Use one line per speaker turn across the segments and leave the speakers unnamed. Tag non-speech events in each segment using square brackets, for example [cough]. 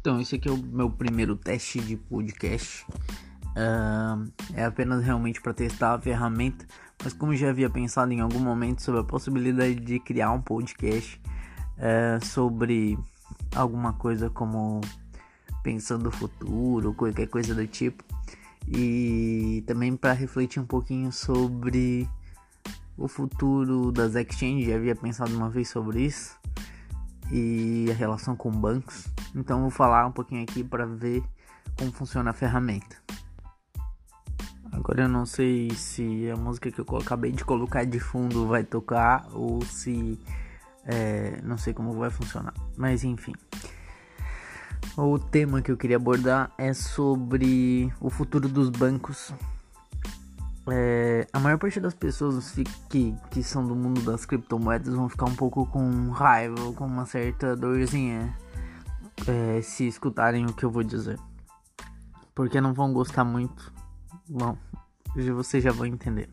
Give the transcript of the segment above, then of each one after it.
Então, esse aqui é o meu primeiro teste de podcast. Uh, é apenas realmente para testar a ferramenta, mas como já havia pensado em algum momento sobre a possibilidade de criar um podcast uh, sobre alguma coisa como pensando o futuro, qualquer coisa do tipo, e também para refletir um pouquinho sobre o futuro das exchanges, já havia pensado uma vez sobre isso e a relação com bancos. Então vou falar um pouquinho aqui para ver como funciona a ferramenta. Agora eu não sei se a música que eu acabei de colocar de fundo vai tocar ou se é, não sei como vai funcionar, mas enfim. O tema que eu queria abordar é sobre o futuro dos bancos é, a maior parte das pessoas que, que são do mundo das criptomoedas vão ficar um pouco com raiva, com uma certa dorzinha é, se escutarem o que eu vou dizer. Porque não vão gostar muito. Bom, vocês já vão entender.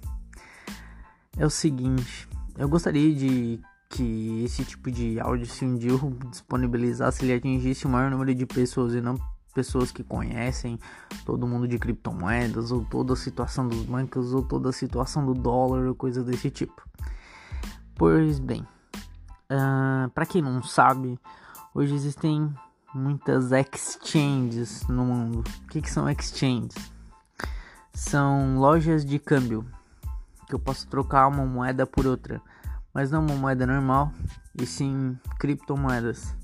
É o seguinte, eu gostaria de que esse tipo de áudio, se um dia eu disponibilizasse, ele atingisse o maior número de pessoas e não pessoas que conhecem todo mundo de criptomoedas, ou toda a situação dos bancos, ou toda a situação do dólar, ou coisa desse tipo. Pois bem, uh, ah, para quem não sabe, hoje existem muitas exchanges no mundo. O que, que são exchanges? São lojas de câmbio que eu posso trocar uma moeda por outra, mas não uma moeda normal, e sim criptomoedas.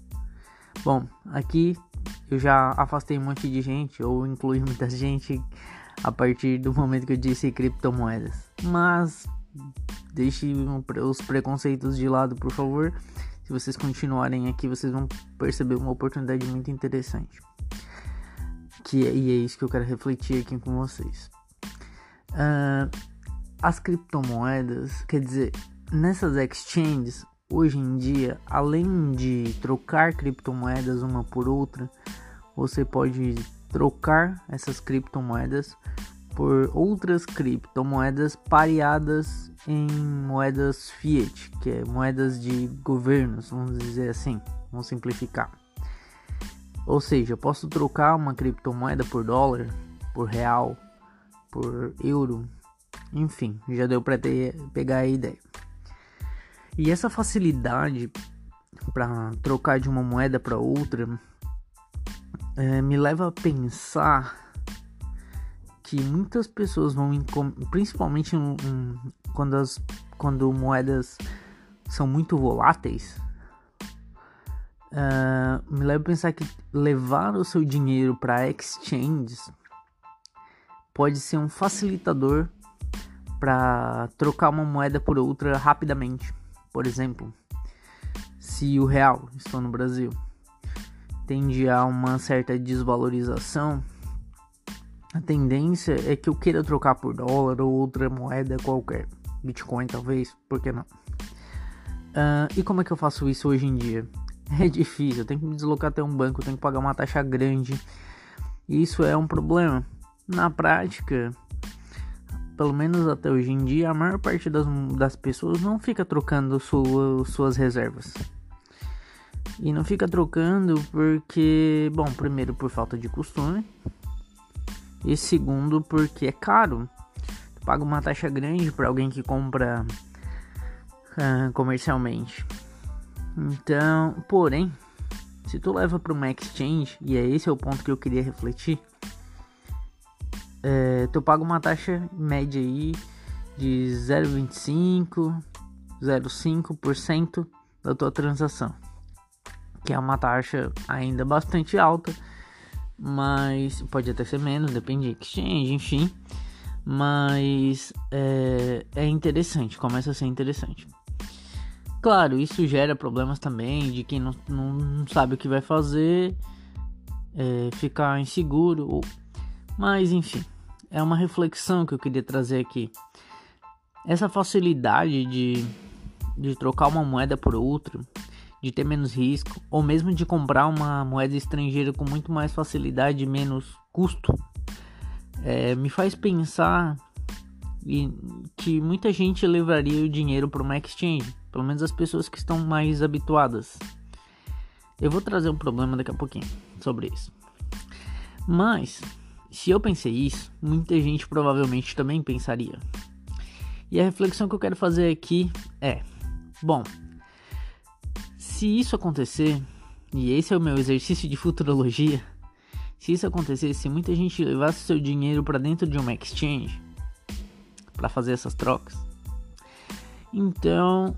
Bom, aqui eu já afastei um monte de gente, ou incluí muita [laughs] gente a partir do momento que eu disse criptomoedas. Mas deixe os preconceitos de lado, por favor. Se vocês continuarem aqui, vocês vão perceber uma oportunidade muito interessante. Que é, e é isso que eu quero refletir aqui com vocês. Uh, as criptomoedas, quer dizer, nessas exchanges, hoje em dia, além de trocar criptomoedas uma por outra, você pode trocar essas criptomoedas por outras criptomoedas pareadas em moedas fiat, que é moedas de governos, vamos dizer assim, vamos simplificar. Ou seja, eu posso trocar uma criptomoeda por dólar, por real, por euro, enfim, já deu para pegar a ideia. E essa facilidade para trocar de uma moeda para outra é, me leva a pensar que muitas pessoas vão, principalmente um, um, quando, as, quando moedas são muito voláteis, uh, me leva a pensar que levar o seu dinheiro para exchanges pode ser um facilitador para trocar uma moeda por outra rapidamente. Por exemplo, se o real, estou no Brasil, tende a uma certa desvalorização, a tendência é que eu queira trocar por dólar ou outra moeda qualquer, Bitcoin talvez, por que não? Uh, e como é que eu faço isso hoje em dia? [laughs] É difícil, eu tenho que me deslocar até um banco, eu tenho que pagar uma taxa grande. E isso é um problema. Na prática, pelo menos até hoje em dia, a maior parte das, das pessoas não fica trocando sua, suas reservas. E não fica trocando porque, bom, primeiro por falta de costume. E segundo porque é caro. Tu paga uma taxa grande para alguém que compra uh, comercialmente. Então, porém, se tu leva para uma exchange, e é esse é o ponto que eu queria refletir, é, tu paga uma taxa média aí de 0,25, 0,5% da tua transação que é uma taxa ainda bastante alta, mas pode até ser menos, depende de exchange, enfim. Mas é, é interessante, começa a ser interessante. Claro, isso gera problemas também de quem não, não sabe o que vai fazer, é, ficar inseguro, mas enfim, é uma reflexão que eu queria trazer aqui. Essa facilidade de, de trocar uma moeda por outra de ter menos risco, ou mesmo de comprar uma moeda estrangeira com muito mais facilidade e menos custo, é, me faz pensar que muita gente levaria o dinheiro para uma exchange, pelo menos as pessoas que estão mais habituadas. Eu vou trazer um problema daqui a pouquinho sobre isso. Mas, se eu pensei isso, muita gente provavelmente também pensaria. E a reflexão que eu quero fazer aqui é: bom, se isso acontecer, e esse é o meu exercício de futurologia, se isso acontecesse, se muita gente levasse seu dinheiro para dentro de uma exchange para fazer essas trocas, então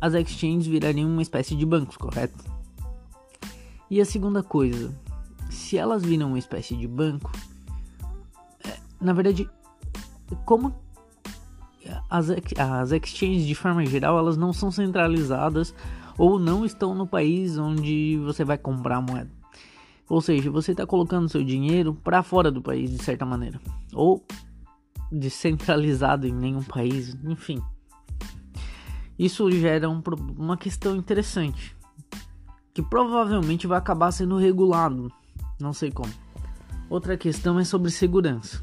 as exchanges virariam uma espécie de bancos, correto? E a segunda coisa, se elas viram uma espécie de banco, é, na verdade, como as, as exchanges de forma geral elas não são centralizadas ou não estão no país onde você vai comprar a moeda. Ou seja, você está colocando seu dinheiro para fora do país de certa maneira, ou descentralizado em nenhum país, enfim. Isso gera um, uma questão interessante, que provavelmente vai acabar sendo regulado, não sei como. Outra questão é sobre segurança.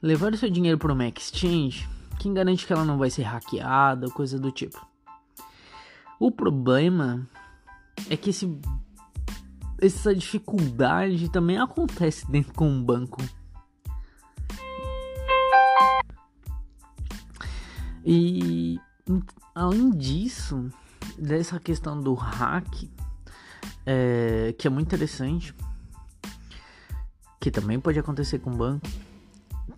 Levar o seu dinheiro para uma exchange, quem garante que ela não vai ser hackeada coisa do tipo? O problema é que esse, essa dificuldade também acontece dentro com um banco. E além disso, dessa questão do hack, é, que é muito interessante, que também pode acontecer com o banco,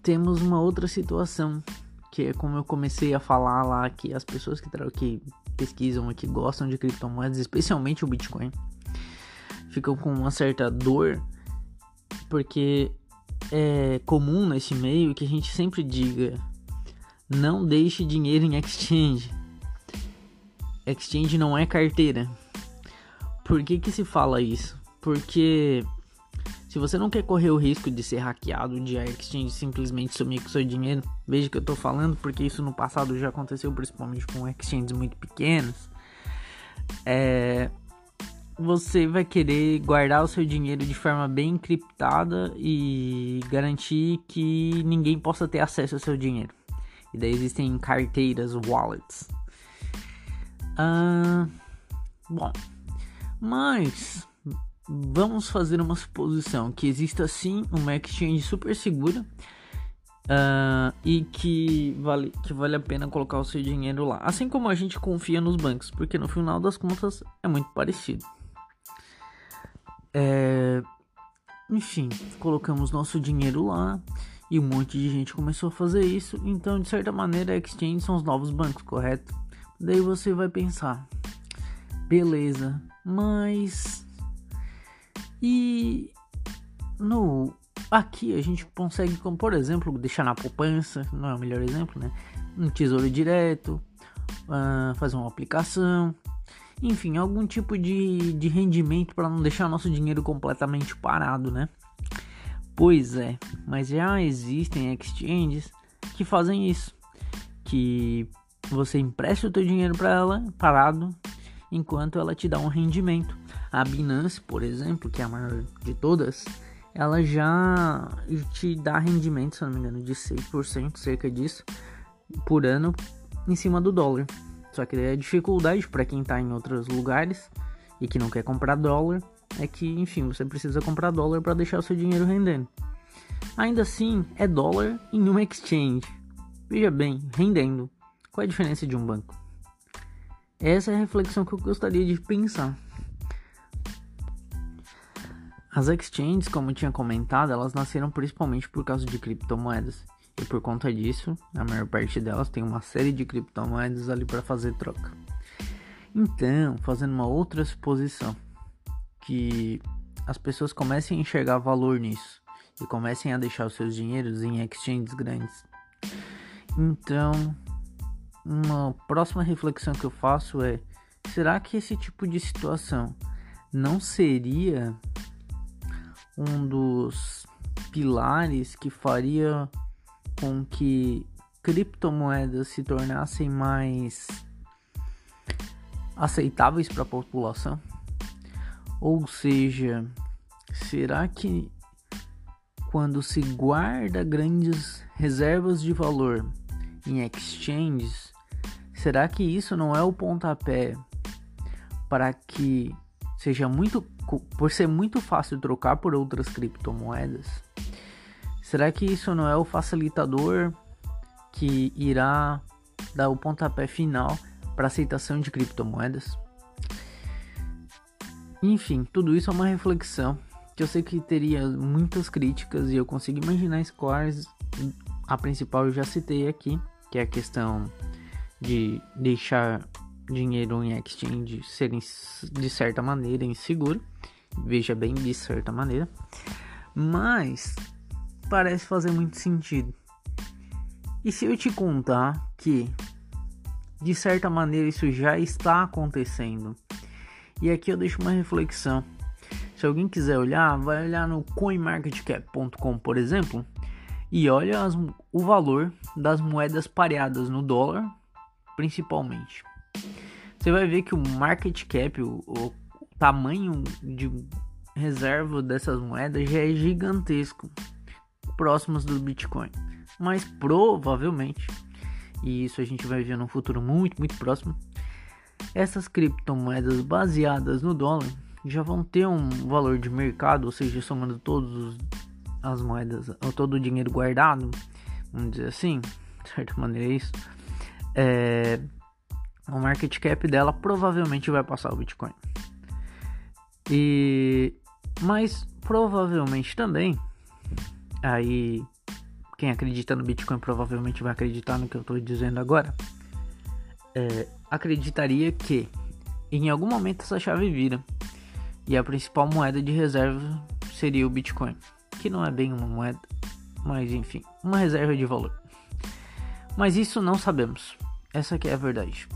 temos uma outra situação, que é como eu comecei a falar lá, que as pessoas que, que pesquisam e que gostam de criptomoedas, especialmente o Bitcoin, ficam com uma certa dor, porque é comum nesse meio que a gente sempre diga: não deixe dinheiro em exchange. Exchange não é carteira. Por que, que se fala isso? Porque se você não quer correr o risco de ser hackeado, de a exchange simplesmente sumir com seu dinheiro, veja que eu tô falando porque isso no passado já aconteceu, principalmente com exchanges muito pequenos. É, você vai querer guardar o seu dinheiro de forma bem encriptada e garantir que ninguém possa ter acesso ao seu dinheiro. E daí existem carteiras, wallets. Ah, bom, mas vamos fazer uma suposição que exista sim uma exchange super segura uh, e que vale, que vale a pena colocar o seu dinheiro lá. Assim como a gente confia nos bancos, porque no final das contas é muito parecido. É, enfim, colocamos nosso dinheiro lá e um monte de gente começou a fazer isso. Então, de certa maneira, a exchange são os novos bancos, correto? Daí você vai pensar, beleza, mas e no aqui a gente consegue, como por exemplo, deixar na poupança, não é o melhor exemplo, né? Um tesouro direto, uh, fazer uma aplicação, enfim, algum tipo de, de rendimento para não deixar nosso dinheiro completamente parado, né? Pois é, mas já existem exchanges que fazem isso, que você empresta o teu dinheiro para ela parado enquanto ela te dá um rendimento. A Binance, por exemplo, que é a maior de todas, ela já te dá rendimento, se não me engano, de 6%, cerca disso, por ano em cima do dólar. Só que a dificuldade para quem está em outros lugares e que não quer comprar dólar é que, enfim, você precisa comprar dólar para deixar o seu dinheiro rendendo. Ainda assim, é dólar em uma exchange. Veja bem, rendendo. Qual é a diferença de um banco? Essa é a reflexão que eu gostaria de pensar. As exchanges, como eu tinha comentado, elas nasceram principalmente por causa de criptomoedas. E por conta disso, a maior parte delas tem uma série de criptomoedas ali para fazer troca. Então, fazendo uma outra suposição, que as pessoas comecem a enxergar valor nisso e comecem a deixar os seus dinheiros em exchanges grandes. Então, uma próxima reflexão que eu faço é: será que esse tipo de situação não seria um dos pilares que faria com que criptomoedas se tornassem mais aceitáveis para a população? Ou seja, será que quando se guarda grandes reservas de valor em exchanges, será que isso não é o pontapé para que seja muito por ser muito fácil trocar por outras criptomoedas, será que isso não é o facilitador que irá dar o pontapé final para aceitação de criptomoedas? Enfim, tudo isso é uma reflexão que eu sei que teria muitas críticas e eu consigo imaginar quais a principal eu já citei aqui, que é a questão de deixar dinheiro em exchange ser de certa maneira inseguro. Veja bem, de certa maneira. Mas parece fazer muito sentido. E se eu te contar que de certa maneira isso já está acontecendo? E aqui eu deixo uma reflexão. Se alguém quiser olhar, vai olhar no coinmarketcap.com, por exemplo, e olha as, o valor das moedas pareadas no dólar, principalmente. Você vai ver que o market cap, o, o tamanho de reserva dessas moedas já é gigantesco, próximos do Bitcoin. Mas provavelmente, e isso a gente vai ver no futuro muito, muito próximo, essas criptomoedas baseadas no dólar já vão ter um valor de mercado, ou seja, somando todas as moedas, ou todo o dinheiro guardado, vamos dizer assim, de certa maneira é isso, é, o market cap dela provavelmente vai passar o Bitcoin. E mas provavelmente também aí quem acredita no Bitcoin provavelmente vai acreditar no que eu estou dizendo agora. É, acreditaria que em algum momento essa chave vira e a principal moeda de reserva seria o Bitcoin, que não é bem uma moeda, mas enfim, uma reserva de valor. Mas isso não sabemos. Essa que é a verdade.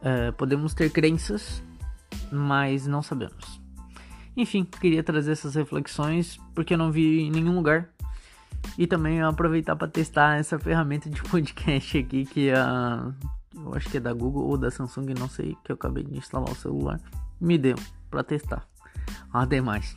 É, podemos ter crenças, mas não sabemos. Enfim, queria trazer essas reflexões porque eu não vi em nenhum lugar. E também aproveitar para testar essa ferramenta de [laughs] podcast aqui que é a eu acho que é da Google ou da Samsung, não sei, que eu acabei de instalar o celular, me deu para testar. Até mais.